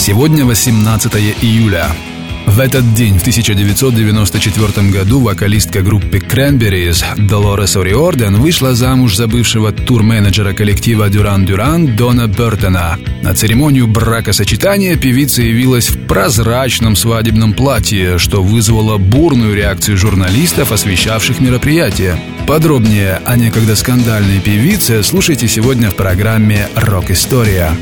Сегодня 18 июля. В этот день, в 1994 году, вокалистка группы Cranberries Долорес Ориорден вышла замуж за бывшего тур-менеджера коллектива Дюран Дюран Дона Бертона. На церемонию бракосочетания певица явилась в прозрачном свадебном платье, что вызвало бурную реакцию журналистов, освещавших мероприятие. Подробнее о некогда скандальной певице слушайте сегодня в программе «Рок-история».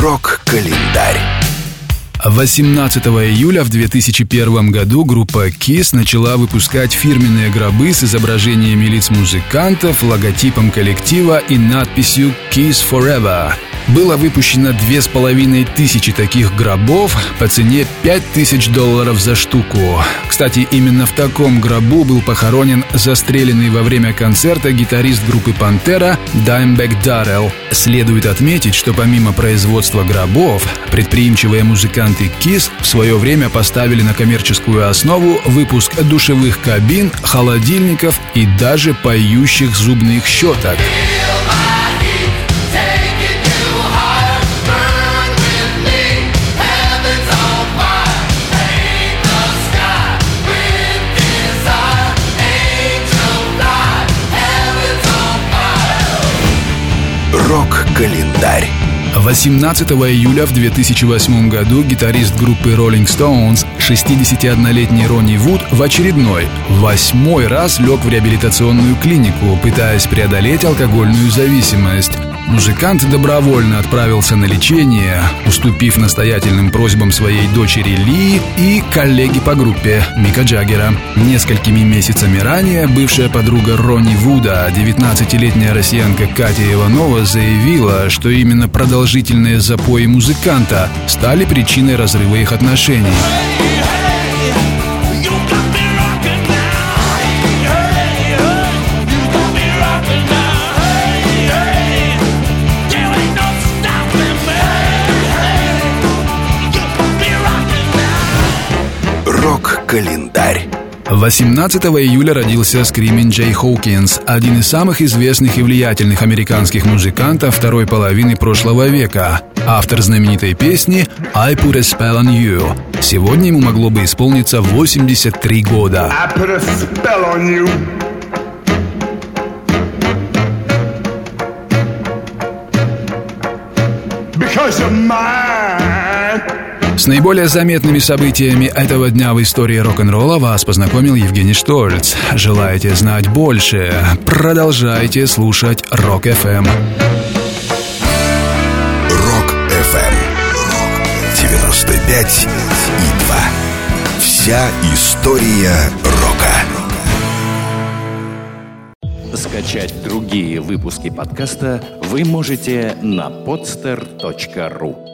Рок-календарь. 18 июля в 2001 году группа KISS начала выпускать фирменные гробы с изображениями лиц музыкантов, логотипом коллектива и надписью «KISS Forever». Было выпущено две с половиной тысячи таких гробов по цене 5000 долларов за штуку. Кстати, именно в таком гробу был похоронен застреленный во время концерта гитарист группы «Пантера» Даймбек Даррелл. Следует отметить, что помимо производства гробов, предприимчивые музыканты KISS в свое время поставили на коммерческую основу выпуск душевых кабин, холодильников и даже поющих зубных щеток. Рок-календарь. 18 июля в 2008 году гитарист группы Rolling Stones, 61-летний Ронни Вуд, в очередной, восьмой раз лег в реабилитационную клинику, пытаясь преодолеть алкогольную зависимость. Музыкант добровольно отправился на лечение, уступив настоятельным просьбам своей дочери Ли и коллеги по группе Мика Джаггера. Несколькими месяцами ранее бывшая подруга Ронни Вуда, 19-летняя россиянка Катя Иванова, заявила, что именно продолжительные запои музыканта стали причиной разрыва их отношений. Рок-календарь. 18 июля родился Скримин Джей Хоукинс, один из самых известных и влиятельных американских музыкантов второй половины прошлого века, автор знаменитой песни «I Put a Spell on You». Сегодня ему могло бы исполниться 83 года. I put a spell on you. Because you're mine. С наиболее заметными событиями этого дня в истории рок-н-ролла вас познакомил Евгений Штольц. Желаете знать больше? Продолжайте слушать Рок-ФМ. Рок-ФМ. 95 и 2. Вся история рока. Скачать другие выпуски подкаста вы можете на podster.ru